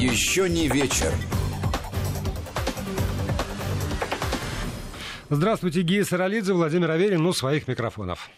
Еще не вечер. Здравствуйте, Гия Саралидзе, Владимир Аверин, ну, своих микрофонов.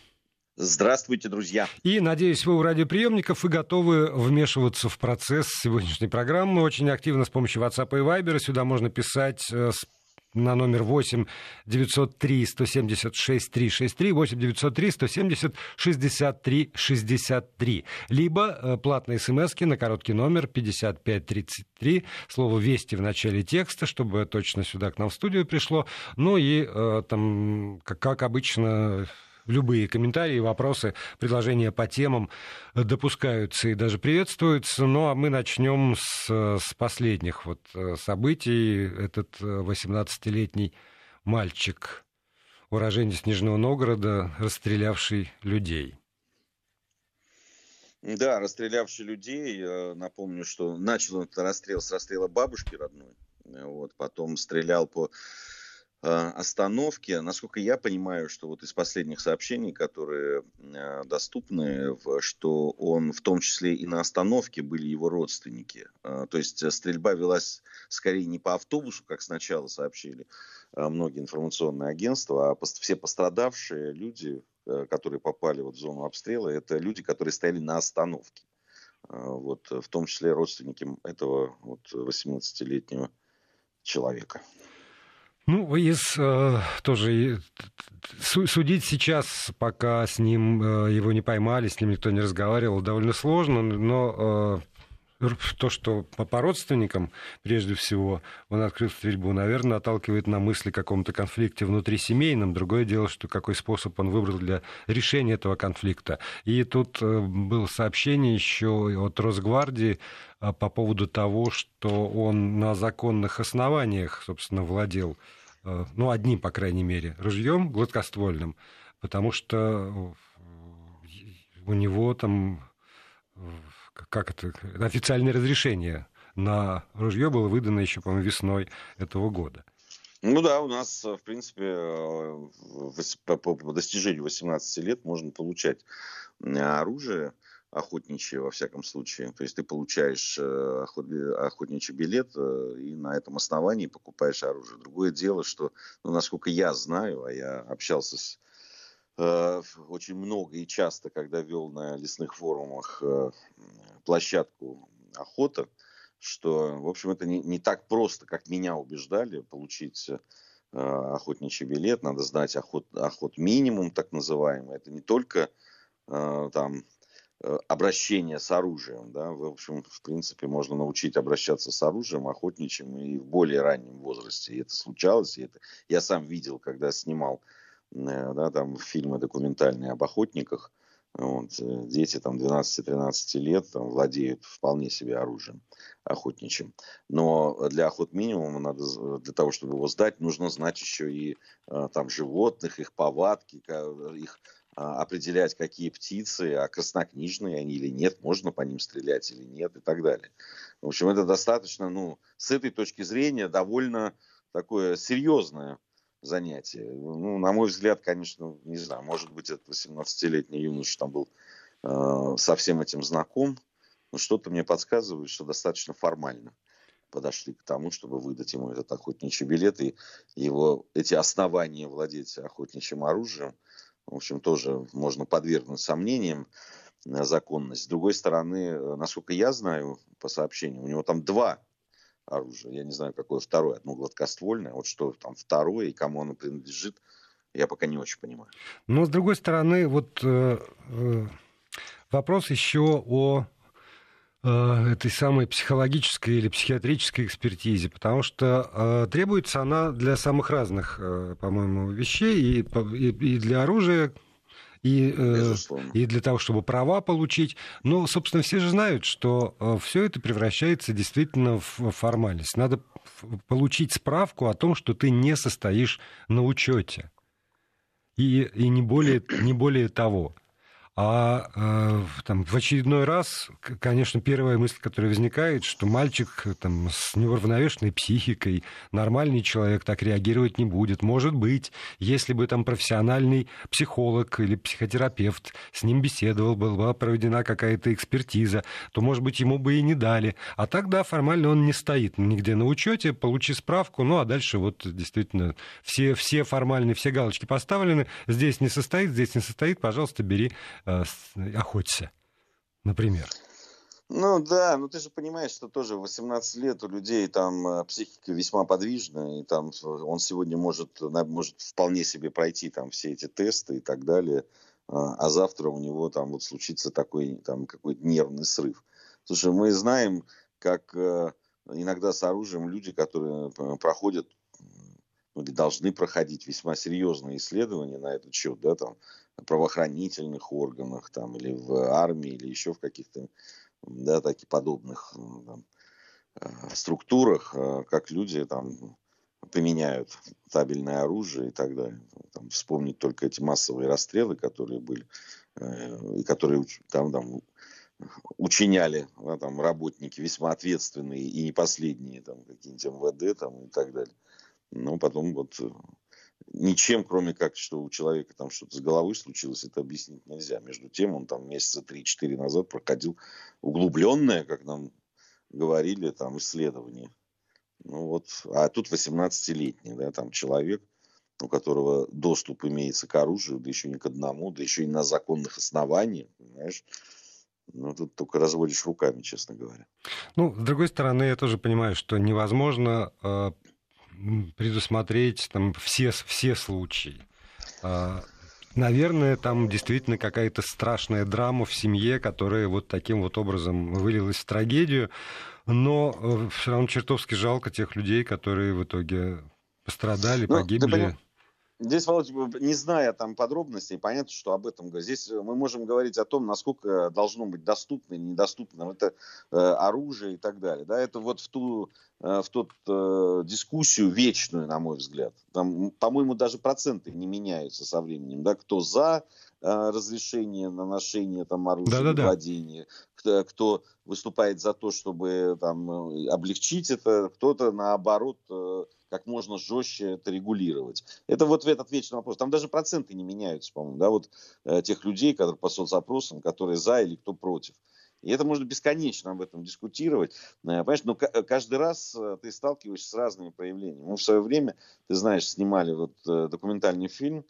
Здравствуйте, друзья. И, надеюсь, вы у радиоприемников и готовы вмешиваться в процесс сегодняшней программы. Очень активно с помощью WhatsApp и Viber. Сюда можно писать э, с на номер 8 903 176 363, 8 903 170 63 63. Либо э, платные смс на короткий номер 5533, слово «Вести» в начале текста, чтобы точно сюда к нам в студию пришло. Ну и э, там, как, как обычно, любые комментарии, вопросы, предложения по темам допускаются и даже приветствуются. Ну, а мы начнем с, с последних вот э, событий. Этот 18-летний э, мальчик, уроженец Нижнего Новгорода, расстрелявший людей. Да, расстрелявший людей. Напомню, что начал этот расстрел с расстрела бабушки родной. Вот, потом стрелял по остановки. Насколько я понимаю, что вот из последних сообщений, которые э, доступны, что он в том числе и на остановке были его родственники. Э, то есть стрельба велась скорее не по автобусу, как сначала сообщили многие информационные агентства, а все пострадавшие люди, которые попали вот в зону обстрела, это люди, которые стояли на остановке. Вот, в том числе родственники этого вот 18-летнего человека. Ну, из э, тоже судить сейчас, пока с ним э, его не поймали, с ним никто не разговаривал, довольно сложно, но э, то, что по, по родственникам, прежде всего, он открыл стрельбу, наверное, отталкивает на мысли о каком-то конфликте внутрисемейном. Другое дело, что какой способ он выбрал для решения этого конфликта. И тут было сообщение еще от Росгвардии по поводу того, что он на законных основаниях, собственно, владел Э, ну, одним, по крайней мере, ружьем гладкоствольным, потому что э, у него там, э, как это, официальное разрешение на ружье было выдано еще, по-моему, весной этого года. Ну да, у нас, в принципе, по достижению 18 лет можно получать оружие охотничьи, во всяком случае. То есть ты получаешь э, охот, охотничий билет э, и на этом основании покупаешь оружие. Другое дело, что, ну, насколько я знаю, а я общался с э, очень много и часто, когда вел на лесных форумах э, площадку охота, что, в общем, это не, не так просто, как меня убеждали, получить э, охотничий билет. Надо знать охот, охот минимум, так называемый. Это не только э, там Э, обращения с оружием. Да? В общем, в принципе, можно научить обращаться с оружием охотничьим и в более раннем возрасте. И это случалось. И это я сам видел, когда снимал э, да, там, фильмы документальные об охотниках. Вот, э, дети там 12-13 лет там, владеют вполне себе оружием охотничьим. Но для охот минимума надо, для того, чтобы его сдать, нужно знать еще и там животных, их повадки, их а, определять, какие птицы, а краснокнижные они или нет, можно по ним стрелять или нет и так далее. В общем, это достаточно, ну, с этой точки зрения, довольно такое серьезное занятие. Ну, на мой взгляд, конечно, не знаю, может быть, этот 18-летний юноша там был э, со всем этим знаком, но что-то мне подсказывает, что достаточно формально подошли к тому, чтобы выдать ему этот охотничий билет и его эти основания владеть охотничьим оружием – в общем, тоже можно подвергнуть сомнениям законность. С другой стороны, э, насколько я знаю по сообщению, у него там два оружия. Я не знаю, какое второе. Одно гладкоствольное. Вот что там второе и кому оно принадлежит, я пока не очень понимаю. Но, с другой стороны, вот э, э, вопрос еще о Э, этой самой психологической или психиатрической экспертизе, потому что э, требуется она для самых разных, э, по-моему, вещей, и, и, и для оружия, и, э, и для того, чтобы права получить. Но, собственно, все же знают, что э, все это превращается действительно в формальность. Надо получить справку о том, что ты не состоишь на учете. И, и не, более, не более того. А э, там, в очередной раз, конечно, первая мысль, которая возникает, что мальчик там, с неуравновешенной психикой, нормальный человек так реагировать не будет. Может быть, если бы там профессиональный психолог или психотерапевт с ним беседовал, была проведена какая-то экспертиза, то, может быть, ему бы и не дали. А так, да, формально он не стоит нигде на учете, получи справку, ну а дальше вот действительно все, все формальные, все галочки поставлены, здесь не состоит, здесь не состоит, пожалуйста, бери охоться, например. Ну да, ну ты же понимаешь, что тоже 18 лет у людей там э, психика весьма подвижная, и там он сегодня может, может вполне себе пройти там все эти тесты и так далее, а, завтра у него там вот случится такой там какой-то нервный срыв. Слушай, мы знаем, как э, иногда с оружием люди, которые э, проходят ну, или должны проходить весьма серьезные исследования на этот счет, да, там, правоохранительных органах, там, или в армии, или еще в каких-то, да, таких подобных там, э, структурах, э, как люди там применяют табельное оружие и так далее. Там, вспомнить только эти массовые расстрелы, которые были, э, и которые там, там учиняли да, там, работники весьма ответственные и не последние, там, какие-нибудь МВД там, и так далее. Но потом вот ничем, кроме как, что у человека там что-то с головой случилось, это объяснить нельзя. Между тем, он там месяца 3-4 назад проходил углубленное, как нам говорили, там исследование. Ну вот, а тут 18-летний, да, там человек, у которого доступ имеется к оружию, да еще не к одному, да еще и на законных основаниях, понимаешь? Ну, тут только разводишь руками, честно говоря. Ну, с другой стороны, я тоже понимаю, что невозможно э, предусмотреть там все, все случаи. А, наверное, там действительно какая-то страшная драма в семье, которая вот таким вот образом вылилась в трагедию. Но э, все равно чертовски жалко тех людей, которые в итоге пострадали, ну, погибли. Здесь, Володь, не зная там подробностей, понятно, что об этом здесь мы можем говорить о том, насколько должно быть доступно или недоступно это э, оружие и так далее. Да, это вот в ту э, в тот э, дискуссию вечную, на мой взгляд. Там, по-моему, даже проценты не меняются со временем. Да, кто за э, разрешение на ношение там оружия, да, да, да. владение, кто, кто выступает за то, чтобы там облегчить это, кто-то наоборот э, как можно жестче это регулировать. Это вот этот вечный вопрос. Там даже проценты не меняются, по-моему, да, вот э, тех людей, которые по соцопросам, которые за или кто против. И это можно бесконечно об этом дискутировать. Э, понимаешь, но каждый раз э, ты сталкиваешься с разными проявлениями. Мы в свое время, ты знаешь, снимали вот э, документальный фильм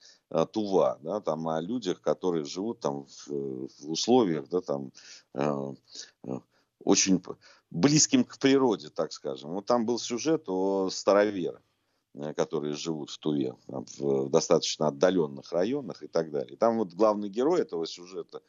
Тува, да, там о людях, которые живут там в условиях, да, там очень близким к природе, так скажем. Вот там был сюжет о староверах э, которые живут в Туве, в достаточно отдаленных районах и так далее. Там вот главный герой этого сюжета,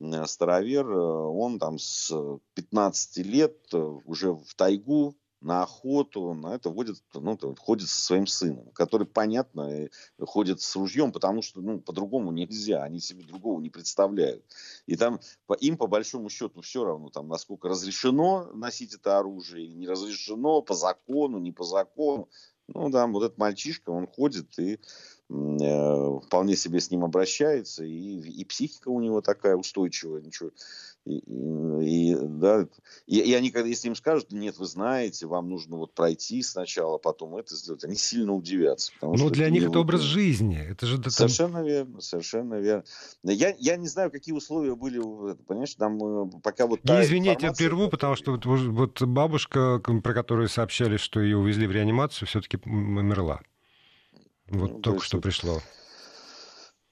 э, старовер, э, он там с 15 лет уже в тайгу на охоту, на это водит, ну, ходит со своим сыном, который, понятно, ходит с ружьем, потому что, ну, по-другому нельзя, они себе другого не представляют. И там по, им, по большому счету, все равно, там, насколько разрешено носить это оружие или не разрешено, по закону, не по закону. Ну, да, вот этот мальчишка, он ходит и э, вполне себе с ним обращается, и, и психика у него такая устойчивая, ничего и, и, да, и, и они, когда если им скажут, нет, вы знаете, вам нужно вот пройти сначала, потом это сделать, они сильно удивятся. Но для них это образ жизни. Это же, совершенно там... верно, совершенно верно. Я, я не знаю, какие условия были, понимаешь, там э, пока вот... Не извините, я прерву, потому что вот, вот бабушка, про которую сообщали, что ее увезли в реанимацию, все-таки умерла. Вот ну, только что пришло.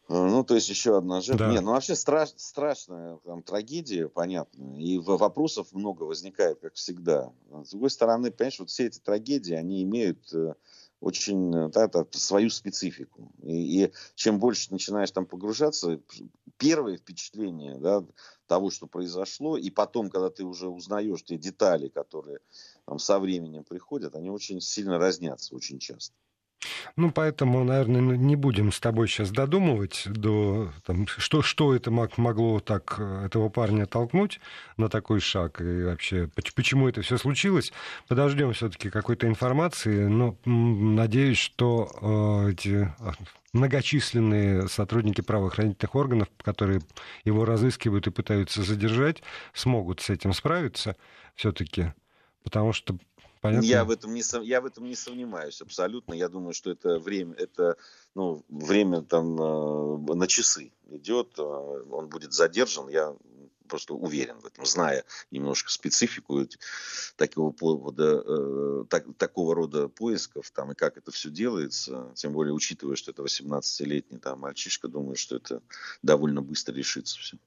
Э, ну, то есть еще одна жертва. Да. Нет, ну вообще страш, страшная там, трагедия, понятно. И вопросов много возникает, как всегда. С другой стороны, понимаешь, вот все эти трагедии, они имеют э, очень э, да, да, свою специфику. И, и чем больше начинаешь там погружаться, первое впечатление да, того, что произошло, и потом, когда ты уже узнаешь те детали, которые там, со временем приходят, они очень сильно разнятся очень часто. Ну, поэтому, наверное, не будем с тобой сейчас додумывать, до, там, что, что это могло так этого парня толкнуть на такой шаг, и вообще, почему это все случилось. Подождем все-таки какой-то информации, но надеюсь, что э, эти а, многочисленные сотрудники правоохранительных органов, которые его разыскивают и пытаются задержать, смогут с этим справиться все-таки. Потому что Понятно. Я в этом не я в этом не сомневаюсь абсолютно. Я думаю, что это время это ну время там э, на часы идет. Э, он будет задержан. Я просто уверен в этом, зная немножко специфику такого повода, э, так, такого рода поисков там и как это все делается, тем более учитывая, что это 18-летний там мальчишка, думаю, что это довольно быстро решится все.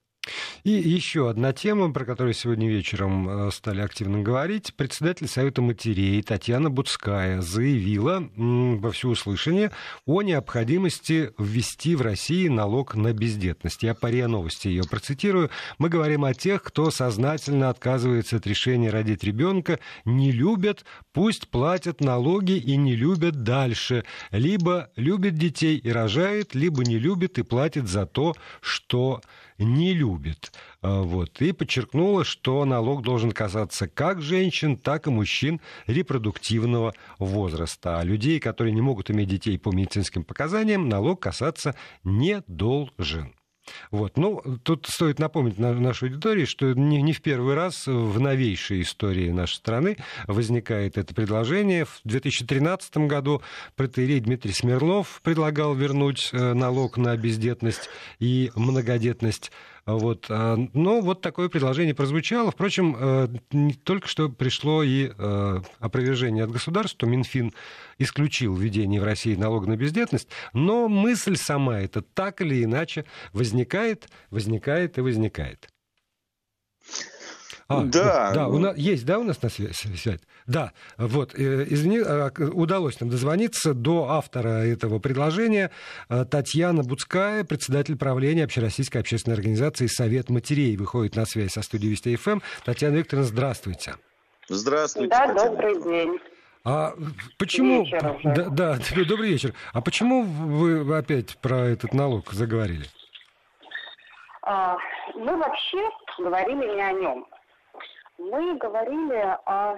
И еще одна тема, про которую сегодня вечером э, стали активно говорить. Председатель Совета матерей Татьяна Буцкая заявила во всеуслышание о необходимости ввести в России налог на бездетность. Я по РИА Новости ее процитирую. Мы говорим о тех, кто сознательно отказывается от решения родить ребенка, не любят, пусть платят налоги и не любят дальше. Либо любит детей и рожает, либо не любит и платит за то, что не любит. А, вот. И подчеркнула, что налог должен касаться как женщин, так и мужчин репродуктивного возраста. А людей, которые не могут иметь детей по медицинским показаниям, налог касаться не должен. Вот. Ну, тут стоит напомнить на нашей аудитории, что не, не в первый раз в новейшей истории нашей страны возникает это предложение. В 2013 году протеерей Дмитрий Смерлов предлагал вернуть э, налог на бездетность и многодетность вот. А, но вот такое предложение прозвучало. Впрочем, э, только что пришло и э, опровержение от государства. Минфин исключил введение в России налога на бездетность, но мысль сама эта так или иначе возникает, возникает и возникает. А, да. Да, у нас, есть, да, у нас на связь? Да, вот, э, извини, а, удалось нам дозвониться до автора этого предложения э, Татьяна Буцкая, председатель правления Общероссийской общественной организации «Совет матерей», выходит на связь со студией Вести ФМ. Татьяна Викторовна, здравствуйте. Здравствуйте. Да, Татьяна. добрый день. А почему... Да, да, добрый вечер. А почему вы опять про этот налог заговорили? А, мы вообще говорили не о нем. Мы говорили о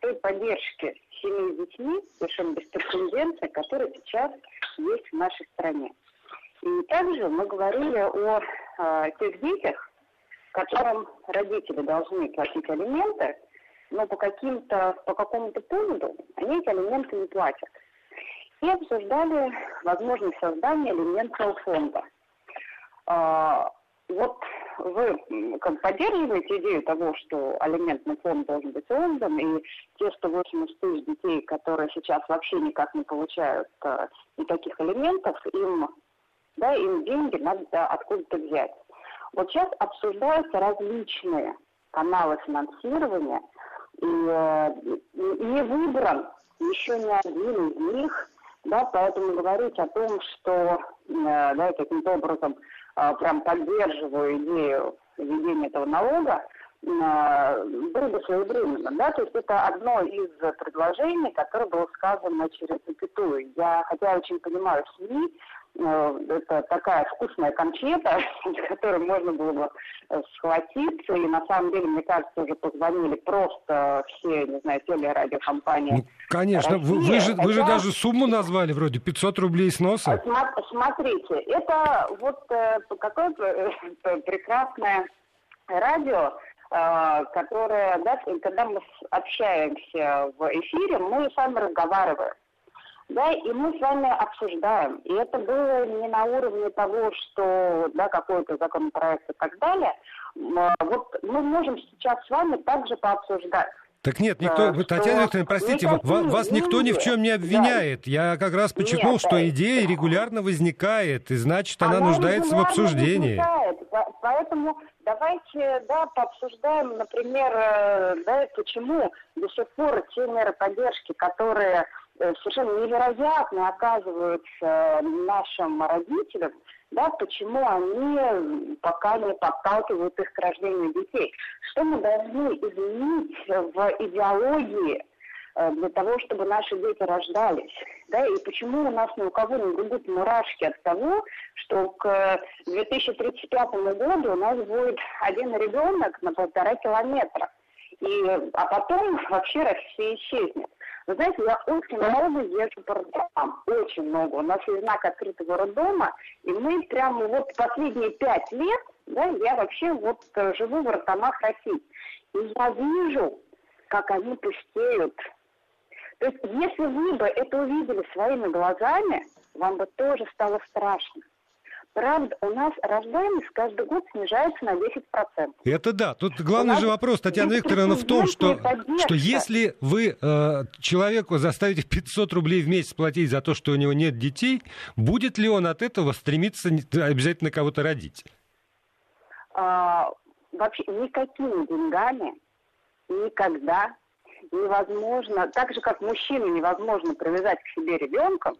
той поддержке семей с детьми, совершенно беспрецедентной, которая сейчас есть в нашей стране. И также мы говорили о э, тех детях, которым родители должны платить алименты, но по, каким-то, по какому-то поводу они эти алименты не платят. И обсуждали возможность создания алиментного фонда. Э, вот вы как поддерживаете идею того, что алиментный фонд должен быть создан, и те 180 тысяч детей, которые сейчас вообще никак не получают э, никаких алиментов, им, да, им деньги надо откуда-то взять. Вот сейчас обсуждаются различные каналы финансирования, и э, не выбран еще ни один из них, да, поэтому говорить о том, что э, да, каким-то образом прям поддерживаю идею введения этого налога, а, было бы своевременно. Да? То есть это одно из предложений, которое было сказано через запятую. Я, хотя очень понимаю СМИ, это такая вкусная кончета, с которой можно было бы э, схватиться. И на самом деле, мне кажется, уже позвонили просто все, не знаю, телерадиокомпании. Ну, конечно, России. вы, вы, же, вы же даже сумму назвали вроде 500 рублей сноса. Смотрите, это вот э, какое прекрасное радио, которое, да, когда мы общаемся в эфире, мы с вами разговариваем да, и мы с вами обсуждаем. И это было не на уровне того, что, да, какой-то законопроект и так далее. А, вот мы можем сейчас с вами также пообсуждать. Так нет, никто, что Татьяна Викторовна, простите, вас, вас никто ни в чем не обвиняет. Да. Я как раз подчеркнул, нет, что идея регулярно возникает, и значит, она, она нуждается в обсуждении. Возникает. Поэтому давайте, да, пообсуждаем, например, э, да, почему до сих пор те меры поддержки, которые Э, совершенно невероятно оказываются нашим родителям, да, почему они пока не подталкивают их к рождению детей. Что мы должны изменить в идеологии э, для того, чтобы наши дети рождались. Да, и почему у нас ни у кого не будут мурашки от того, что к 2035 году у нас будет один ребенок на полтора километра. И, а потом вообще Россия исчезнет. Вы знаете, я очень много езжу по роддомам, очень много. У нас есть знак открытого роддома, и мы прямо вот последние пять лет, да, я вообще вот э, живу в роддомах России. И я вижу, как они пустеют. То есть, если вы бы это увидели своими глазами, вам бы тоже стало страшно. Правда, у нас рождаемость каждый год снижается на 10%. Это да. Тут главный же вопрос, Татьяна Викторовна, в том, что, что если вы э, человеку заставите 500 рублей в месяц платить за то, что у него нет детей, будет ли он от этого стремиться обязательно кого-то родить? А, вообще никакими деньгами никогда невозможно, так же как мужчину невозможно привязать к себе ребенком,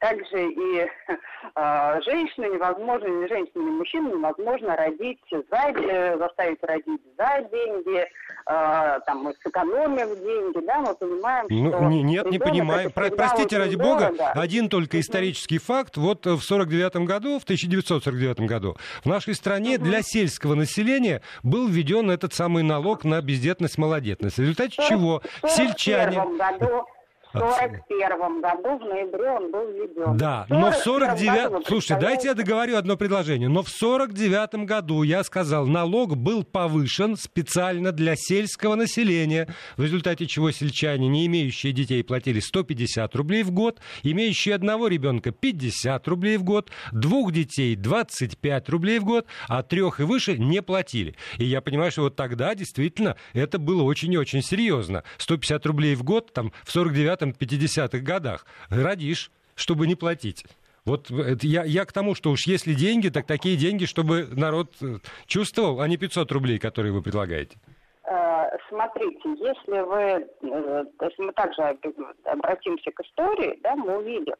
также и э, женщину невозможно, ни женщину, ни мужчину невозможно родить за, заставить родить за деньги, э, там, сэкономив деньги, да, мы понимаем, ну, что... Нет, не понимаю. Про, простите, ради бога, дорого. один только исторический факт. Вот в 49 году, в 1949 году, в нашей стране угу. для сельского населения был введен этот самый налог на бездетность, малодетность. В результате чего сельчане... году в 41 году, в ноябре он был введен. Да, но в 49... Слушайте, дайте я договорю одно предложение. Но в 49 году, я сказал, налог был повышен специально для сельского населения, в результате чего сельчане, не имеющие детей, платили 150 рублей в год, имеющие одного ребенка 50 рублей в год, двух детей 25 рублей в год, а трех и выше не платили. И я понимаю, что вот тогда действительно это было очень и очень серьезно. 150 рублей в год, там, в 49 50-х годах. Родишь, чтобы не платить. Вот это я, я к тому, что уж если деньги, так такие деньги, чтобы народ э, чувствовал, а не 500 рублей, которые вы предлагаете. Э, смотрите, если вы, э, если мы также обратимся к истории, да, мы увидим,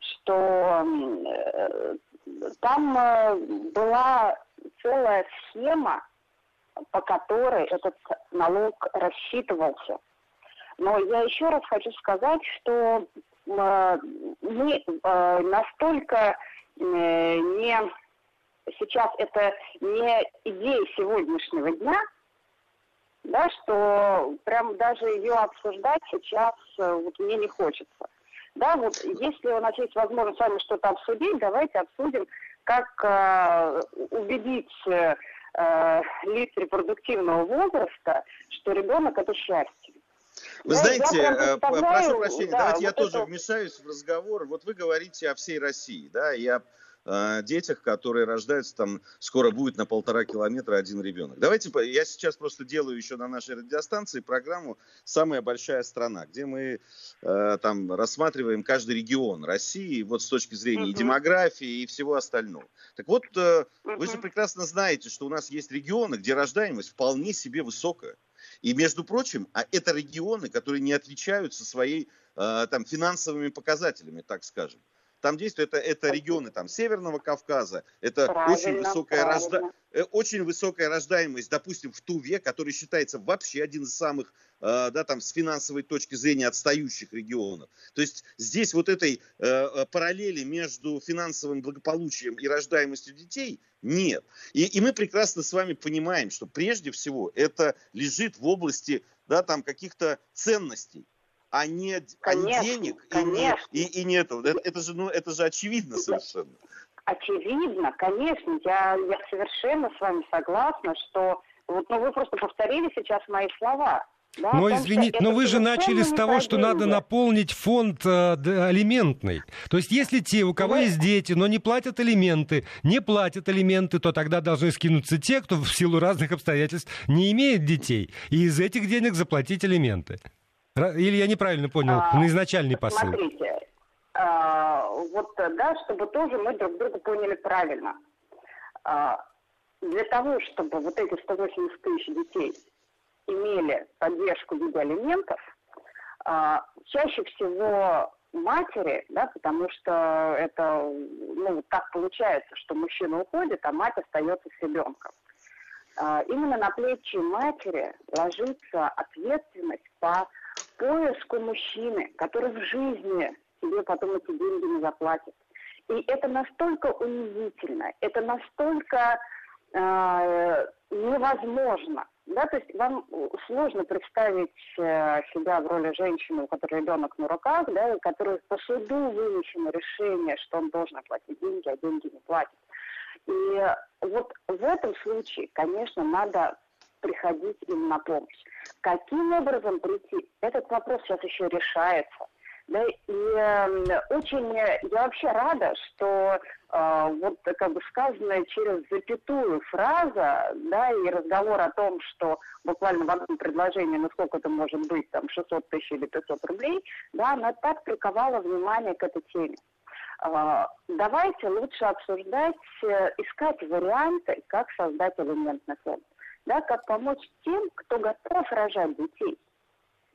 что там была целая схема, по которой этот налог рассчитывался. Но я еще раз хочу сказать, что э, мы э, настолько э, не сейчас это не идея сегодняшнего дня, да, что прям даже ее обсуждать сейчас вот мне не хочется. Да, вот если у нас есть возможность с вами что-то обсудить, давайте обсудим, как э, убедить э, лиц репродуктивного возраста, что ребенок это счастье. Вы я, знаете, я э, прошу прощения, да, давайте вот я это... тоже вмешаюсь в разговор. Вот вы говорите о всей России, да, я о детях, которые рождаются, там скоро будет на полтора километра один ребенок. Давайте, я сейчас просто делаю еще на нашей радиостанции программу «Самая большая страна», где мы э, там рассматриваем каждый регион России, вот с точки зрения и демографии, и всего остального. Так вот, э, uh-huh. вы же прекрасно знаете, что у нас есть регионы, где рождаемость вполне себе высокая. И, между прочим, а это регионы, которые не отличаются своей э, там, финансовыми показателями, так скажем. Там действуют это, это регионы там, Северного Кавказа, это правильно, очень высокая, рожда... Э, очень высокая рождаемость, допустим, в Туве, который считается вообще один из самых э, да, там, с финансовой точки зрения отстающих регионов. То есть здесь вот этой э, э параллели между финансовым благополучием и рождаемостью детей нет. И, и мы прекрасно с вами понимаем, что прежде всего это лежит в области да, там, каких-то ценностей а не, конечно, а не денег конечно. и, и, и не этого. Это, это, же, ну, это же очевидно совершенно. Очевидно, конечно. Я, я совершенно с вами согласна, что вот, ну, вы просто повторили сейчас мои слова. Да, но извините, но вы же начали с того, что надо наполнить фонд э, алиментный. То есть, если те, у кого вы... есть дети, но не платят алименты, не платят алименты, то тогда должны скинуться те, кто в силу разных обстоятельств не имеет детей, и из этих денег заплатить алименты. Или я неправильно понял а, на изначальный посыл? Смотрите, а, вот да, чтобы тоже мы друг друга поняли правильно. А, для того, чтобы вот эти 180 тысяч детей имели поддержку в виде алиментов, а, чаще всего матери, да, потому что это, ну, так получается, что мужчина уходит, а мать остается с ребенком. А, именно на плечи матери ложится ответственность по поиску мужчины, который в жизни тебе потом эти деньги не заплатят. И это настолько унизительно, это настолько э, невозможно. Да, то есть вам сложно представить э, себя в роли женщины, у которой ребенок на руках, да, и которой по суду вынесено решение, что он должен платить деньги, а деньги не платит. И вот в этом случае, конечно, надо приходить им на помощь. Каким образом прийти? Этот вопрос сейчас еще решается. Да, и э, очень я вообще рада, что э, вот как бы сказанная через запятую фраза, да, и разговор о том, что буквально в одном предложении, ну сколько это может быть, там 600 тысяч или 500 рублей, да, она так приковала внимание к этой теме. Э, давайте лучше обсуждать, э, искать варианты, как создать элементный фонд, да, как помочь тем, кто готов рожать детей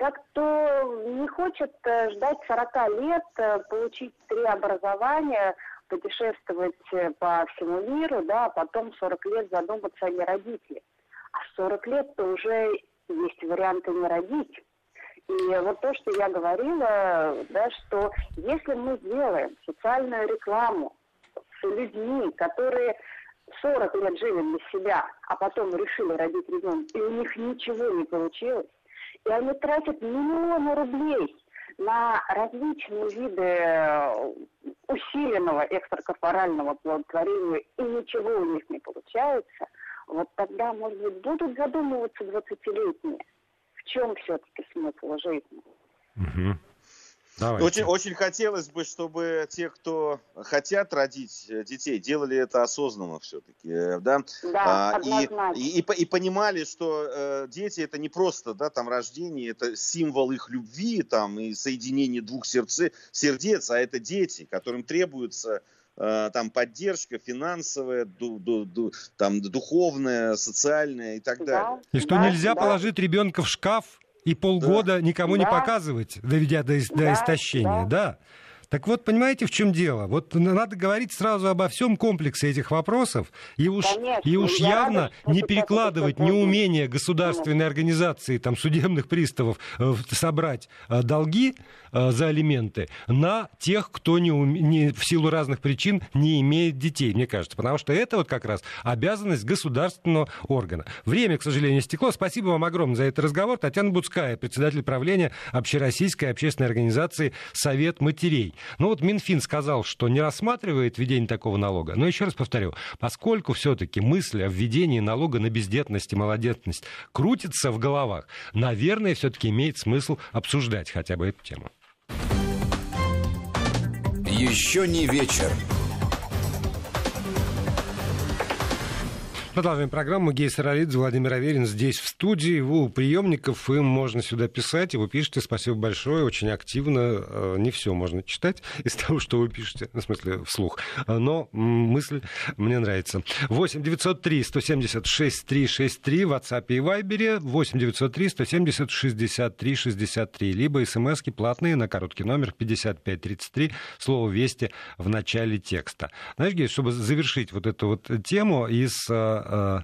так кто не хочет э, ждать 40 лет, э, получить три образования, путешествовать э, по всему миру, да, а потом 40 лет задуматься о неродителе. А 40 лет-то уже есть варианты не родить. И вот то, что я говорила, да, что если мы сделаем социальную рекламу с людьми, которые 40 лет жили для себя, а потом решили родить ребенка, и у них ничего не получилось, и они тратят миллионы рублей на различные виды э, усиленного экстракорпорального плодотворения, и ничего у них не получается, вот тогда, может быть, будут задумываться 20-летние, в чем все-таки смысл жизни. Угу. Давайте. Очень, очень хотелось бы, чтобы те, кто хотят родить э, детей, делали это осознанно все-таки, э, да, да а, и, и, и, и понимали, что э, дети это не просто, да, там рождение, это символ их любви, там и соединение двух сердце, сердец, а это дети, которым требуется э, там поддержка финансовая, ду, ду, ду, там духовная, социальная и так да, далее. И что да, нельзя да. положить ребенка в шкаф и полгода да. никому да. не показывать, доведя до, до да. истощения, да. Так вот, понимаете, в чем дело? Вот надо говорить сразу обо всем комплексе этих вопросов, и уж, Конечно, и уж явно рада, не перекладывать неумение государственной организации, там, судебных приставов э, собрать э, долги э, за алименты на тех, кто не, не, в силу разных причин не имеет детей, мне кажется. Потому что это вот как раз обязанность государственного органа. Время, к сожалению, стекло. Спасибо вам огромное за этот разговор. Татьяна Буцкая, председатель правления Общероссийской общественной организации «Совет матерей». Ну вот Минфин сказал, что не рассматривает введение такого налога. Но еще раз повторю, поскольку все-таки мысль о введении налога на бездетность и малодетность крутится в головах, наверное, все-таки имеет смысл обсуждать хотя бы эту тему. Еще не вечер. Продолжаем программу. Гей Саралидзе, Владимир Аверин здесь в студии. Вы у приемников, им можно сюда писать, и вы пишете. Спасибо большое, очень активно. Э, не все можно читать из того, что вы пишете, ну, в смысле вслух. Э, но мысль мне нравится. 8 903 176 363 в WhatsApp и Viber, 8 903 170 63 63, либо смски платные на короткий номер 5533, слово «Вести» в начале текста. Знаешь, Гей, чтобы завершить вот эту вот тему из э,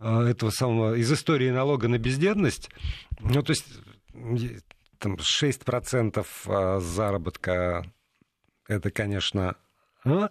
Э, этого самого, из истории налога на бездетность, ну, то есть там 6% э, заработка, это, конечно, а?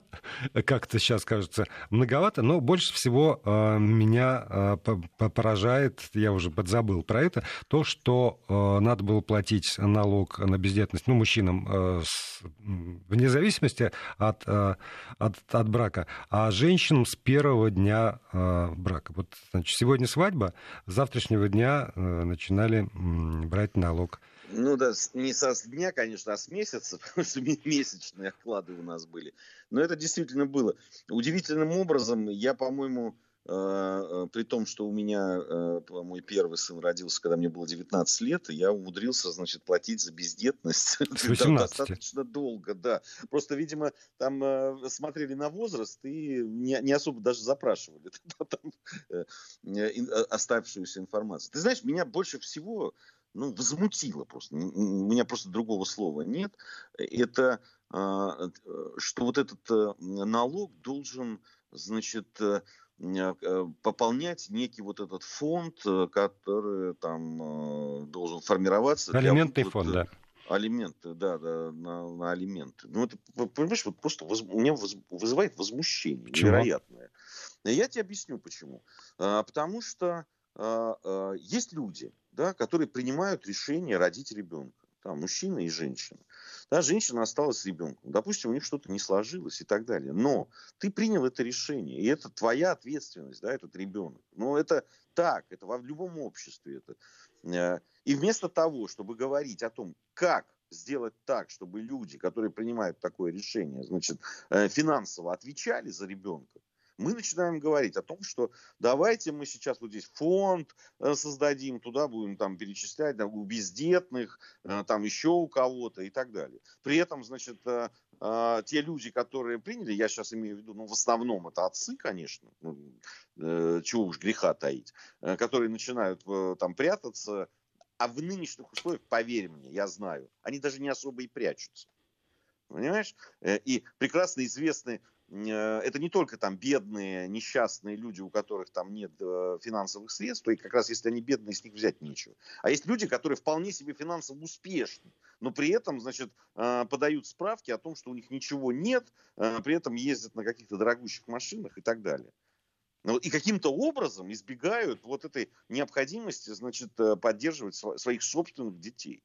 как-то сейчас кажется многовато, но больше всего э, меня э, поражает, я уже подзабыл про это, то, что э, надо было платить налог на бездетность, ну, мужчинам э, с, вне зависимости от, э, от, от брака, а женщинам с первого дня э, брака. Вот, значит, сегодня свадьба, с завтрашнего дня э, начинали э, брать налог. Ну да, не со дня, конечно, а с месяца, потому что месячные оклады у нас были. Но это действительно было. Удивительным образом, я, по-моему, э, э, при том, что у меня э, мой первый сын родился, когда мне было 19 лет, я умудрился, значит, платить за бездетность достаточно долго, да. Просто, видимо, там смотрели на возраст и не, не особо даже запрашивали там, оставшуюся информацию. Ты знаешь, меня больше всего ну, возмутило просто. У меня просто другого слова нет. Это а, что вот этот э, налог должен, значит, э, э, пополнять некий вот этот фонд, который там должен формироваться. Алиментный для, фонд, да. Алименты, да, да, на, на алименты. Ну, это, понимаешь, вот просто воз, у меня воз, вызывает возмущение Чего? невероятное. Я тебе объясню почему. А, потому что а, а, есть люди, да, которые принимают решение родить ребенка. Там, мужчина и женщина. Да, женщина осталась с ребенком. Допустим, у них что-то не сложилось и так далее. Но ты принял это решение, и это твоя ответственность, да, этот ребенок. Но это так, это в любом обществе. Это. Э, и вместо того, чтобы говорить о том, как сделать так, чтобы люди, которые принимают такое решение, значит, э, финансово отвечали за ребенка, мы начинаем говорить о том, что давайте мы сейчас вот здесь фонд э, создадим, туда будем там перечислять да, у бездетных, э, там еще у кого-то и так далее. При этом, значит, э, те люди, которые приняли, я сейчас имею в виду, ну, в основном это отцы, конечно, ну, чего уж греха таить, которые начинают там прятаться, а в нынешних условиях, поверь мне, я знаю, они даже не особо и прячутся. Понимаешь? И прекрасно известны это не только там бедные, несчастные люди, у которых там нет э, финансовых средств, и как раз если они бедные, с них взять нечего. А есть люди, которые вполне себе финансово успешны, но при этом, значит, э, подают справки о том, что у них ничего нет, при этом ездят на каких-то дорогущих машинах и так далее. Ну, и каким-то образом избегают вот этой необходимости, значит, поддерживать своих собственных детей.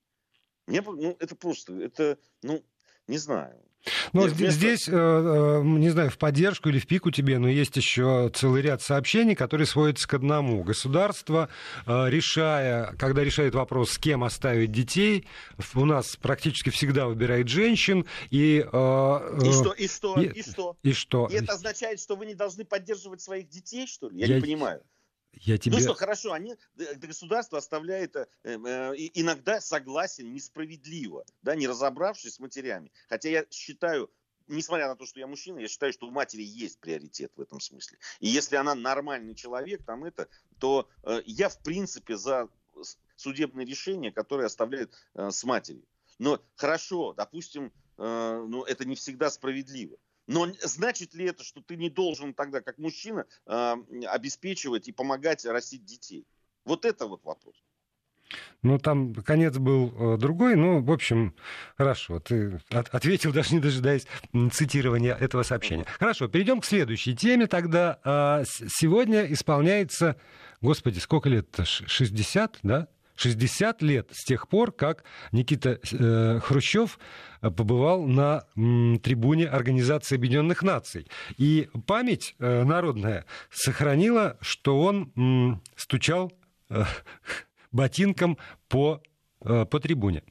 Мне, ну, это просто, это, ну, не знаю. Но Нет, вместо... здесь, э, э, не знаю, в поддержку или в пику тебе, но есть еще целый ряд сообщений, которые сводятся к одному. Государство, э, решая, когда решает вопрос, с кем оставить детей, у нас практически всегда выбирает женщин. И, и что? И что? И, и что? И что? И это означает, что вы не должны поддерживать своих детей, что ли? Я, Я... не понимаю. Я тебе... Ну что, хорошо, они, государство оставляет э, э, иногда согласен несправедливо, да, не разобравшись с матерями. Хотя я считаю, несмотря на то, что я мужчина, я считаю, что у матери есть приоритет в этом смысле. И если она нормальный человек, там это, то э, я в принципе за судебное решение, которое оставляют э, с матерью. Но хорошо, допустим, э, ну, это не всегда справедливо. Но значит ли это, что ты не должен тогда, как мужчина, э, обеспечивать и помогать растить детей? Вот это вот вопрос. Ну, там конец был э, другой, ну, в общем, хорошо, ты от, ответил, даже не дожидаясь цитирования этого сообщения. Хорошо, перейдем к следующей теме тогда. Э, сегодня исполняется, господи, сколько лет-то? 60, да? 60 лет с тех пор, как Никита э, Хрущев побывал на м, трибуне Организации Объединенных Наций. И память э, народная сохранила, что он м, стучал э, ботинком по, э, по трибуне.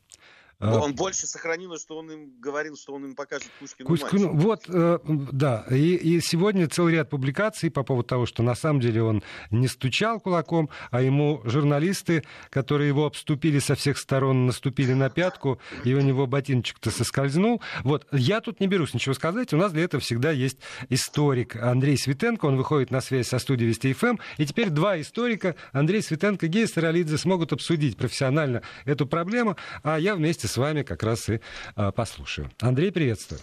А. Он больше сохранил, что он им говорил, что он им покажет Кузькину Кузькину, мать. Вот, э, да. И, и сегодня целый ряд публикаций по поводу того, что на самом деле он не стучал кулаком, а ему журналисты, которые его обступили со всех сторон, наступили на пятку, и у него ботиночек-то соскользнул. Вот, я тут не берусь ничего сказать. У нас для этого всегда есть историк Андрей Светенко. Он выходит на связь со студией Вести ФМ. И теперь два историка, Андрей Светенко и Гея Старолидзе, смогут обсудить профессионально эту проблему, а я вместе с вами как раз и а, послушаю. Андрей, приветствую.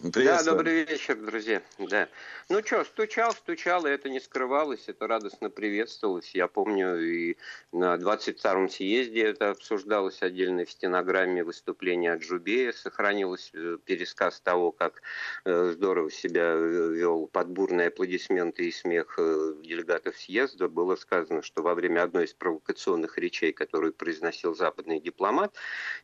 Да, добрый вечер, друзья. Да. Ну что, стучал, стучал, и это не скрывалось, это радостно приветствовалось. Я помню, и на 22-м съезде это обсуждалось отдельно в стенограмме выступления Джубея. Сохранилось э, пересказ того, как э, здорово себя э, вел под бурные аплодисменты и смех делегатов съезда. Было сказано, что во время одной из провокационных речей, которую произносил западный дипломат,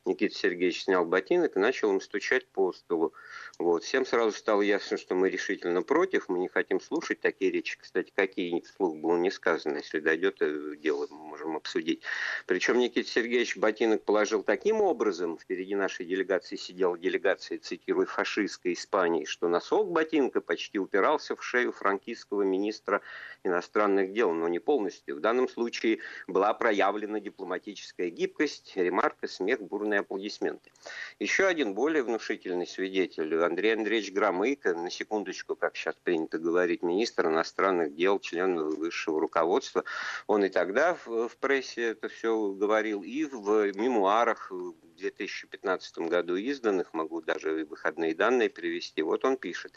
Никита Сергеевич снял ботинок и начал им стучать по столу. Вот. Всем сразу стало ясно, что мы решительно против, мы не хотим слушать такие речи. Кстати, какие вслух было не сказано. Если дойдет дело, мы можем обсудить. Причем Никита Сергеевич ботинок положил таким образом, впереди нашей делегации сидела делегация, цитирую, фашистской Испании, что носок ботинка почти упирался в шею франкистского министра иностранных дел, но не полностью. В данном случае была проявлена дипломатическая гибкость, ремарка, смех, бурные аплодисменты. Еще один более внушительный свидетель Андрей Андреевич Громыко, на секундочку, как сейчас принято говорить, министр иностранных дел, член высшего руководства. Он и тогда в, в прессе это все говорил, и в мемуарах в 2015 году изданных, могу даже выходные данные привести. Вот он пишет,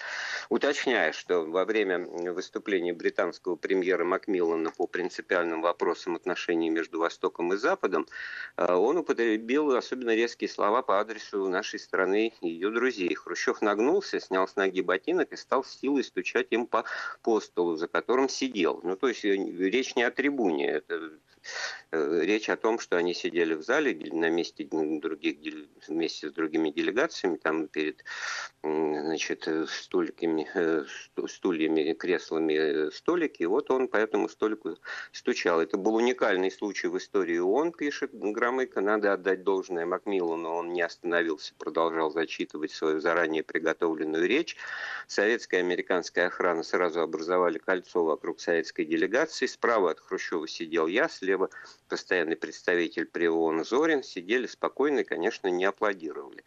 уточняя, что во время выступления британского премьера Макмиллана по принципиальным вопросам отношений между Востоком и Западом, э, он употребил особенно резкие слова по адресу нашей страны и ее друзей. Хрущев нагнулся, снял с ноги ботинок и стал силой стучать им по, по столу, за которым сидел. Ну, то есть э, речь не о трибуне, это речь о том, что они сидели в зале на месте других, вместе с другими делегациями, там перед значит, столиками, э, стульями, креслами столики. И вот он по этому столику стучал. Это был уникальный случай в истории ООН, пишет Громыко. Надо отдать должное Макмиллану. Он не остановился, продолжал зачитывать свою заранее приготовленную речь. Советская и американская охрана сразу образовали кольцо вокруг советской делегации. Справа от Хрущева сидел я, слева постоянный представитель при ООН Зорин, сидели спокойно и, конечно, не аплодировали.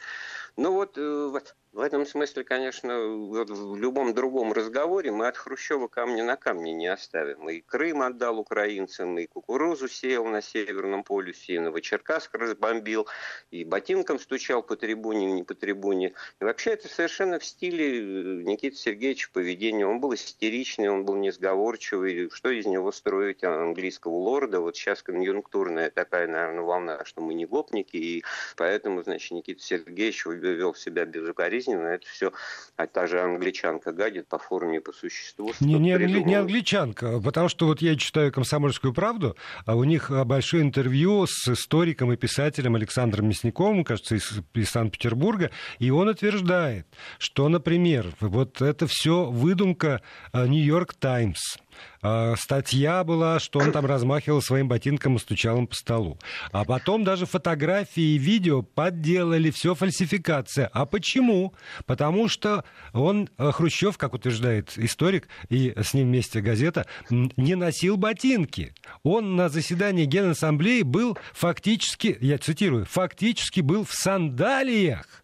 Ну вот э, в этом смысле, конечно, вот в любом другом разговоре мы от Хрущева камня на камне не оставим. И Крым отдал украинцам, и кукурузу сеял на Северном полюсе, и Новочеркасск разбомбил, и ботинком стучал по трибуне, не по трибуне. И вообще это совершенно в стиле э, Никиты Сергеевича поведения. Он был истеричный, он был несговорчивый. Что из него строить английского лорда? Вот сейчас конъюнктурная такая, наверное, волна, что мы не гопники, и поэтому, значит, Никита Сергеевич вел себя безукоризненно. Это все а та же англичанка гадит по форме и по существу. Не, не, англи, не англичанка, потому что вот я читаю «Комсомольскую правду», а у них а, большое интервью с историком и писателем Александром Мясниковым, кажется, из, из Санкт-Петербурга, и он утверждает, что, например, вот это все выдумка «Нью-Йорк Таймс». А, статья была, что он там размахивал своим ботинком и стучал им по столу. А потом даже фотографии и видео подделали, все фальсификация. А почему? Потому что он, э, Хрущев, как утверждает историк, и с ним вместе газета, не носил ботинки. Он на заседании Генассамблеи был фактически, я цитирую, фактически был в сандалиях.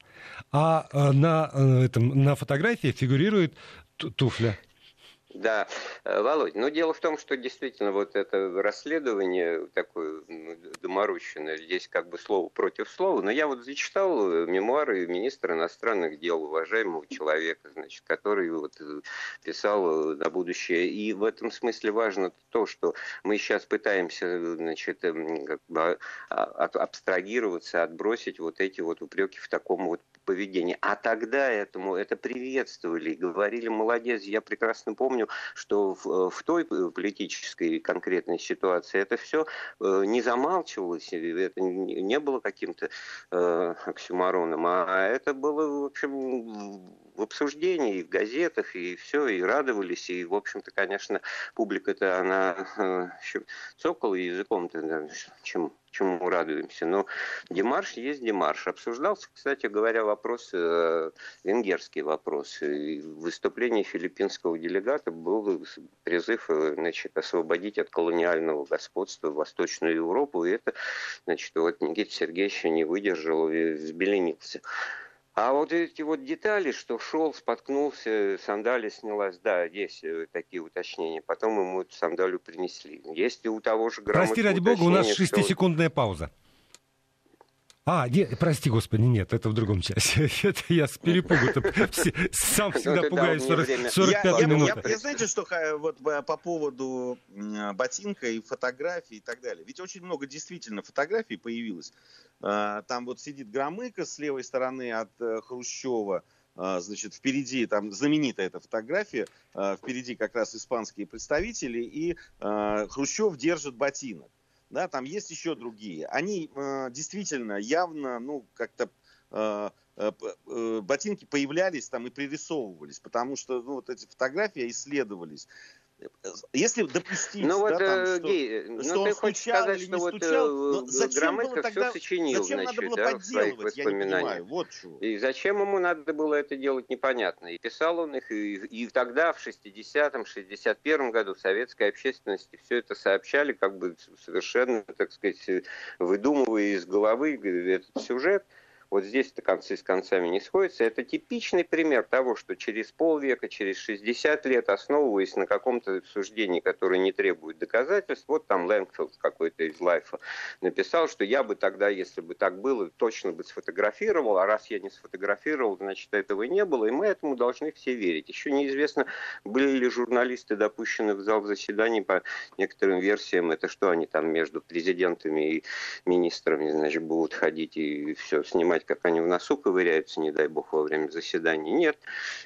А э, на, э, этом, на фотографии фигурирует туфля. Да, э, Володь, ну дело в том, что действительно вот это расследование такое доморощенное, здесь как бы слово против слова, но я вот зачитал э, мемуары министра иностранных дел, уважаемого человека, значит, который вот э, писал на будущее. И в этом смысле важно то, что мы сейчас пытаемся, значит, эм, как бы а, абстрагироваться, отбросить вот эти вот упреки в таком вот поведении. А тогда этому это приветствовали говорили, молодец, я прекрасно помню, что в, в той политической конкретной ситуации это все э, не замалчивалось, это не было каким-то э, оксюмароном, а это было, в общем, в обсуждении, и в газетах, и все, и радовались, и, в общем-то, конечно, публика-то, она э, цокала языком-то, да, чем, чему радуемся. Но демарш есть демарш. Обсуждался, кстати говоря, вопрос, э, венгерский вопрос. И в филиппинского делегата был призыв э, значит, освободить от колониального господства Восточную Европу. И это, значит, вот Никита Сергеевич не выдержал и взбеленился. А вот эти вот детали, что шел, споткнулся, сандалия снялась, да, есть э, такие уточнения. Потом ему эту сандалию принесли. Есть и у того же Прости, ради бога, у нас шестисекундная что... пауза. А, не, прости, господи, нет, это в другом часе. Это я с перепугу сам всегда пугаюсь 45 минут. Я, знаете, что вот по поводу ботинка и фотографий и так далее. Ведь очень много действительно фотографий появилось. А, там вот сидит Громыко с левой стороны от э, Хрущева, значит, впереди, там знаменитая эта фотография, впереди как раз испанские представители, и Хрущев держит ботинок да, там есть еще другие. Они э, действительно явно, ну, как-то э, э, э, ботинки появлялись там и пририсовывались, потому что ну, вот эти фотографии исследовались. Если допустить, ну, вот, да, там, э, что, Гей, ну, что он стучал сказать, или не вот, стучал, но э, зачем было тогда, все сочинил, зачем значит, надо было да, подделывать, я не понимаю, вот что. И зачем ему надо было это делать, непонятно. И писал он их, и, и тогда, в 60-м, 61-м году, советской общественности все это сообщали, как бы совершенно, так сказать, выдумывая из головы этот сюжет. Вот здесь-то концы с концами не сходятся. Это типичный пример того, что через полвека, через 60 лет, основываясь на каком-то суждении, которое не требует доказательств, вот там Лэнгфилд какой-то из Лайфа написал, что я бы тогда, если бы так было, точно бы сфотографировал, а раз я не сфотографировал, значит, этого не было, и мы этому должны все верить. Еще неизвестно, были ли журналисты допущены в зал заседаний по некоторым версиям, это что они там между президентами и министрами, значит, будут ходить и все снимать, как они в носу ковыряются, не дай бог, во время заседаний. Нет.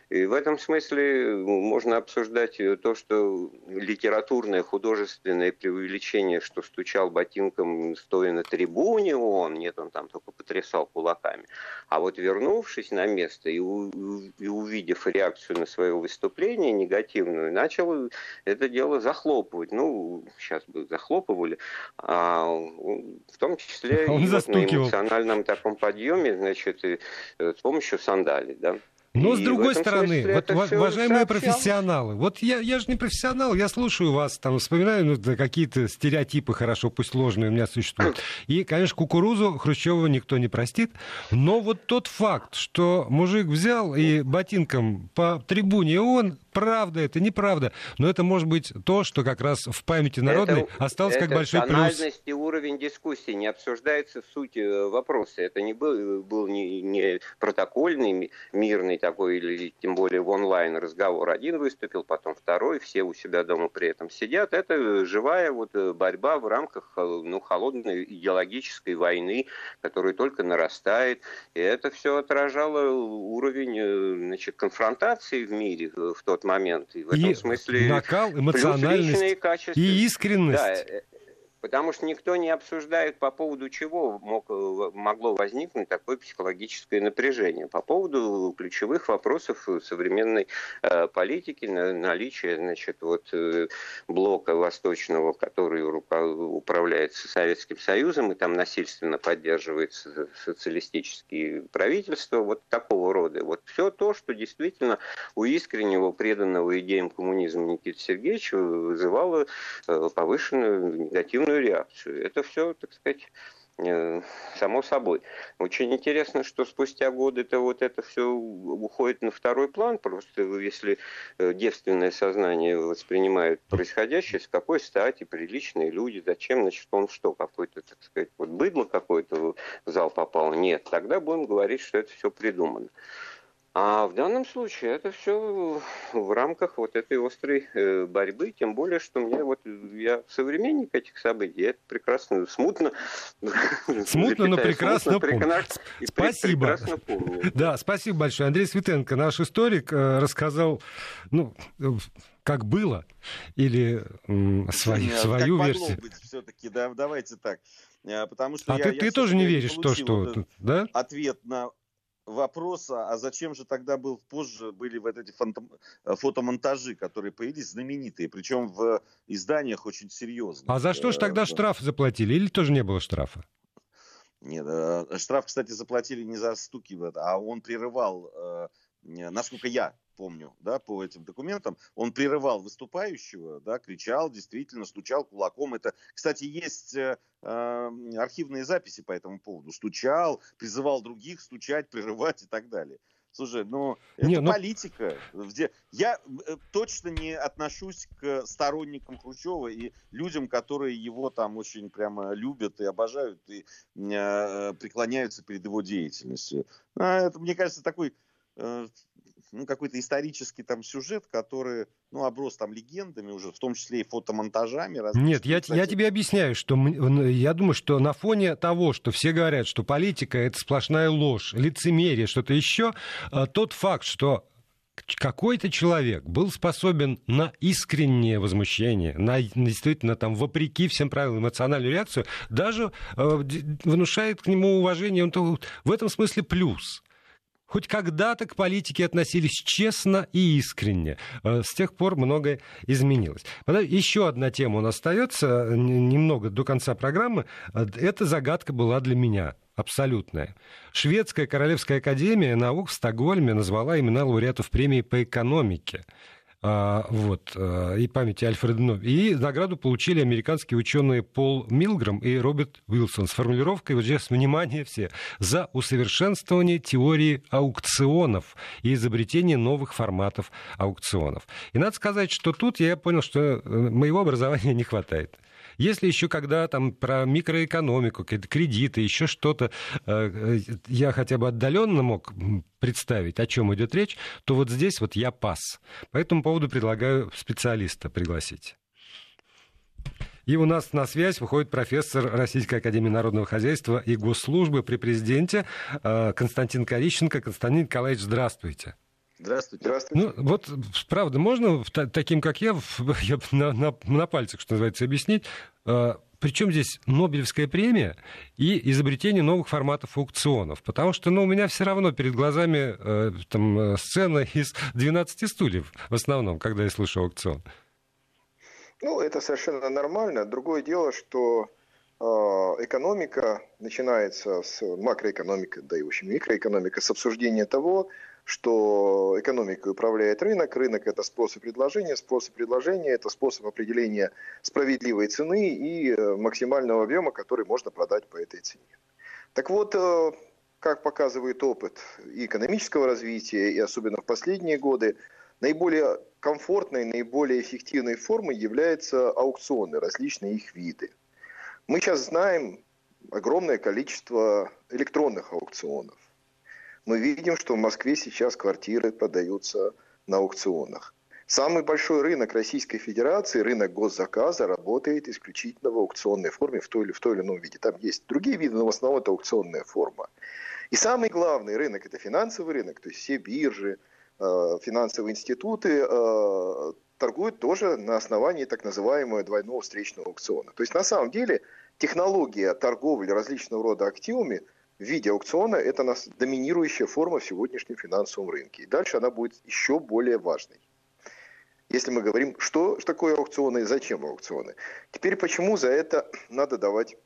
И в этом смысле можно обсуждать то, что литературное, художественное преувеличение, что стучал ботинком, стоя на трибуне, он, нет, он там только потрясал кулаками. А вот вернувшись на место и, и увидев реакцию на свое выступление негативную, начал это дело захлопывать. Ну, сейчас бы захлопывали, а, в том числе Он и вот на эмоциональном таком подъеме, значит, и, э, с помощью сандалий, да. Но и с другой стороны, вот, уважаемые профессионалы, вот я, я же не профессионал, я слушаю вас, там, вспоминаю ну, какие-то стереотипы, хорошо, пусть сложные у меня существуют. И, конечно, кукурузу Хрущева никто не простит, но вот тот факт, что мужик взял и ботинком по трибуне он правда это, неправда. Но это может быть то, что как раз в памяти народной это, осталось это как большой плюс. и уровень дискуссии не обсуждается суть э, вопроса. Это не был, был не, не протокольный, мирный такой, или тем более в онлайн разговор. Один выступил, потом второй, все у себя дома при этом сидят. Это живая вот э, борьба в рамках э, ну, холодной идеологической войны, которая только нарастает. И это все отражало уровень значит, конфронтации в мире в тот тот момент. И в этом и смысле накал, эмоциональность и искренность. Да, э, Потому что никто не обсуждает, по поводу чего мог, э, могло возникнуть такое психологическое напряжение. По поводу ключевых вопросов современной э, политики, на, наличия значит, вот, э, блока восточного, который управляется Советским Союзом, и там насильственно поддерживается социалистические правительства, вот такого рода. Вот все то, что действительно у искреннего, преданного идеям коммунизма Никиты Сергеевича вызывало э, повышенную негативную негативную реакцию. Это все, так сказать, э, само собой. Очень интересно, что спустя годы это вот это все уходит на второй план. Просто если э, девственное сознание воспринимает происходящее, с какой стати приличные люди, зачем, значит, он что, какой-то, так сказать, вот быдло какой-то в зал попал? Нет, тогда будем говорить, что это все придумано. А в данном случае это все в рамках вот этой острой э, борьбы, тем более, что мне вот я современник этих событий, я это прекрасно, смутно, смутно, но прекрасно помню. Спасибо. Да, спасибо большое. Андрей Светенко, наш историк, э, рассказал, ну, как было, или свою, свою как версию. Быть все-таки, да, давайте так. Э, потому что а я, ты, я ты тоже не веришь в то, что... Да? Ответ на вопроса, а зачем же тогда был позже были вот эти фантом, э, фотомонтажи, которые появились, знаменитые, причем в изданиях очень серьезных. А за что же тогда штраф заплатили? Или тоже не было штрафа? Нет, э, штраф, кстати, заплатили не за стуки, а он прерывал, э, насколько я помню, да, по этим документам, он прерывал выступающего, да, кричал, действительно, стучал кулаком. Это, кстати, есть э, э, архивные записи по этому поводу. Стучал, призывал других стучать, прерывать и так далее. Слушай, ну это не, ну... политика. Где... Я э, точно не отношусь к сторонникам Хрущева и людям, которые его там очень прямо любят и обожают и э, преклоняются перед его деятельностью. А, это, мне кажется, такой э, ну, какой-то исторический там сюжет, который, ну, оброс там легендами уже, в том числе и фотомонтажами. Нет, я, я тебе объясняю, что я думаю, что на фоне того, что все говорят, что политика это сплошная ложь, лицемерие, что-то еще, а, тот факт, что какой-то человек был способен на искреннее возмущение, на действительно там вопреки всем правилам эмоциональную реакцию, даже э, внушает к нему уважение. Он в этом смысле плюс хоть когда-то к политике относились честно и искренне. Э, с тех пор многое изменилось. Еще одна тема у нас остается, немного до конца программы. Э, эта загадка была для меня абсолютная. Шведская Королевская Академия наук в Стокгольме назвала имена лауреатов премии по экономике. А, вот, а, и памяти Альфреда Нобеля. И награду получили американские ученые Пол Милграм и Роберт Уилсон с формулировкой, вот сейчас, внимание все, за усовершенствование теории аукционов и изобретение новых форматов аукционов. И надо сказать, что тут я понял, что э, моего образования не хватает. Если еще когда там про микроэкономику, кредиты, еще что-то э, я хотя бы отдаленно мог представить, о чем идет речь, то вот здесь вот я пас. По этому поводу предлагаю специалиста пригласить. И у нас на связь выходит профессор Российской Академии Народного Хозяйства и Госслужбы при президенте э, Константин Корищенко. Константин Николаевич, здравствуйте. Здравствуйте. Здравствуйте. Ну, вот, правда, можно таким, как я, я на, на, на пальцах, что называется, объяснить, э, причем здесь Нобелевская премия и изобретение новых форматов аукционов? Потому что ну, у меня все равно перед глазами э, там, э, сцена из 12 стульев в основном, когда я слышу аукцион. Ну, это совершенно нормально. Другое дело, что э, экономика начинается с макроэкономика, да и в общем микроэкономика, с обсуждения того, что экономикой управляет рынок, рынок это способ предложения, способ предложения это способ определения справедливой цены и э, максимального объема, который можно продать по этой цене. Так вот, э, как показывает опыт и экономического развития, и особенно в последние годы, наиболее комфортной, наиболее эффективной формой являются аукционы, различные их виды. Мы сейчас знаем огромное количество электронных аукционов мы видим, что в Москве сейчас квартиры продаются на аукционах. Самый большой рынок Российской Федерации, рынок госзаказа, работает исключительно в аукционной форме в той или, в той или ином виде. Там есть другие виды, но в основном это аукционная форма. И самый главный рынок – это финансовый рынок, то есть все биржи, э, финансовые институты э, торгуют тоже на основании так называемого двойного встречного аукциона. То есть на самом деле технология торговли различного рода активами – в виде аукциона это нас доминирующая форма в сегодняшнем финансовом рынке. И дальше она будет еще более важной. Если мы говорим, что такое аукционы и зачем аукционы. Теперь почему за это надо давать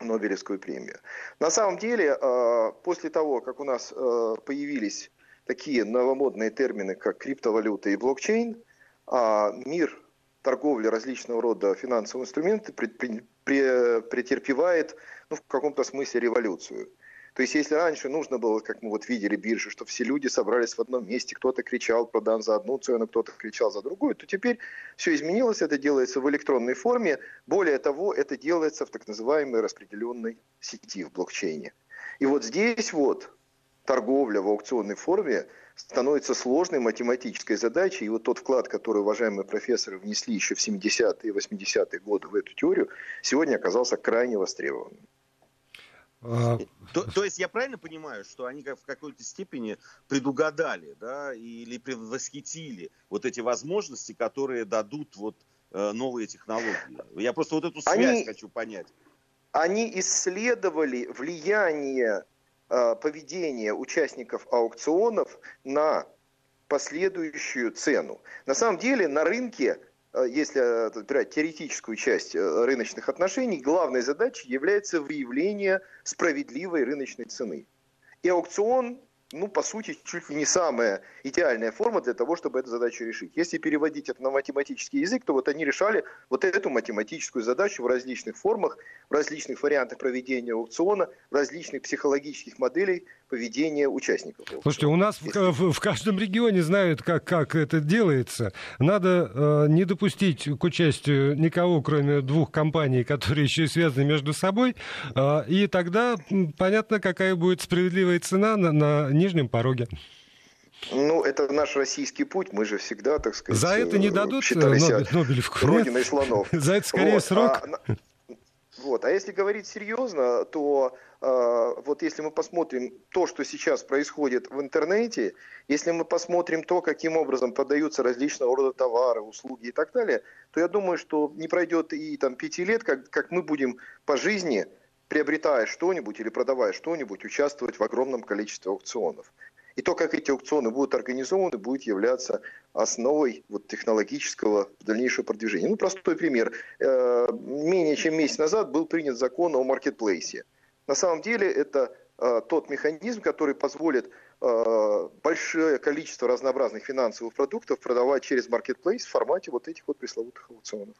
Нобелевскую премию. На самом деле, а, после того, как у нас а, появились такие новомодные термины, как криптовалюта и блокчейн, а, мир торговли различного рода финансовыми инструментами претерпевает ну, в каком-то смысле революцию. То есть, если раньше нужно было, как мы вот видели биржи, что все люди собрались в одном месте, кто-то кричал, продан за одну цену, кто-то кричал за другую, то теперь все изменилось, это делается в электронной форме. Более того, это делается в так называемой распределенной сети в блокчейне. И вот здесь вот торговля в аукционной форме становится сложной математической задачей. И вот тот вклад, который уважаемые профессоры внесли еще в 70-е и 80-е годы в эту теорию, сегодня оказался крайне востребованным. А, то, то есть я правильно понимаю, что они как в какой-то степени предугадали, да, или предвосхитили вот эти возможности, которые дадут вот э, новые технологии? Я просто вот эту связь они, хочу понять. Они исследовали влияние э, поведения участников аукционов на последующую цену. На самом деле на рынке Э, если брать теоретическую часть э, рыночных отношений, главной задачей является выявление справедливой рыночной цены. И аукцион ну, по сути, чуть ли не самая идеальная форма для того, чтобы эту задачу решить. Если переводить это на математический язык, то вот они решали вот эту математическую задачу в различных формах, в различных вариантах проведения аукциона, в различных психологических моделей поведения участников. Слушайте, у нас Если... в, в каждом регионе знают, как, как это делается. Надо э, не допустить к участию никого, кроме двух компаний, которые еще и связаны между собой, э, и тогда понятно, какая будет справедливая цена на, на нижнем пороге. Ну, это наш российский путь. Мы же всегда, так сказать, За это не дадут э, Нобель, Нобелевку? Родиной слонов. За это скорее вот. срок. А, вот. а если говорить серьезно, то э, вот если мы посмотрим то, что сейчас происходит в интернете, если мы посмотрим то, каким образом продаются различного рода товары, услуги и так далее, то я думаю, что не пройдет и там пяти лет, как, как мы будем по жизни приобретая что-нибудь или продавая что-нибудь, участвовать в огромном количестве аукционов. И то, как эти аукционы будут организованы, будет являться основой вот, технологического дальнейшего продвижения. Ну, простой пример. Э, менее чем месяц назад был принят закон о маркетплейсе. На самом деле это э, тот механизм, который позволит э, большое количество разнообразных финансовых продуктов продавать через маркетплейс в формате вот этих вот пресловутых аукционов.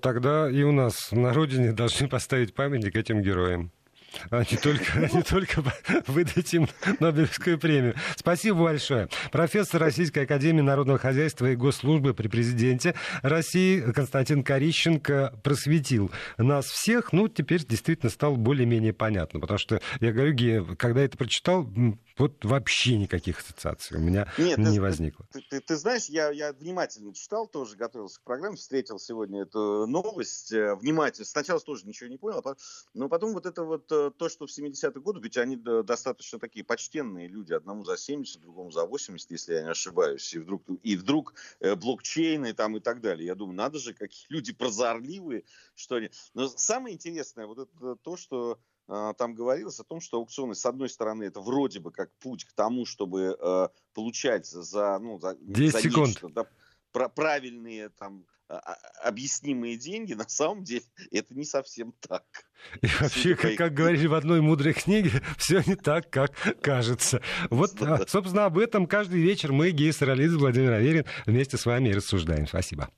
Тогда и у нас на родине должны поставить памятник этим героям а не только, не только выдать им Нобелевскую премию. Спасибо большое. Профессор Российской Академии Народного Хозяйства и Госслужбы при президенте России Константин Корищенко просветил нас всех. Ну, теперь действительно стало более-менее понятно. Потому что, я говорю, Гея, когда я это прочитал, вот вообще никаких ассоциаций у меня Нет, не ты, возникло. Ты, ты, ты знаешь, я, я внимательно читал, тоже готовился к программе, встретил сегодня эту новость, э, внимательно. Сначала тоже ничего не понял, а но потом вот это вот э, то, что в 70-е годы, ведь они достаточно такие почтенные люди, одному за 70, другому за 80, если я не ошибаюсь, и вдруг, и вдруг э, блокчейны там и так далее. Я думаю, надо же, какие люди прозорливые, что они... Но самое интересное, вот это то, что а, там говорилось о том, что аукционы, с одной стороны, это вроде бы как путь к тому, чтобы э, получать за, ну, за, 10 за секунд. Нечто, да, правильные там объяснимые деньги, на самом деле это не совсем так. И вообще, как, как говорили в одной мудрой книге, все не так, как кажется. Вот, собственно, об этом каждый вечер мы, Гей Саралидзе, Владимир Аверин, вместе с вами и рассуждаем. Спасибо.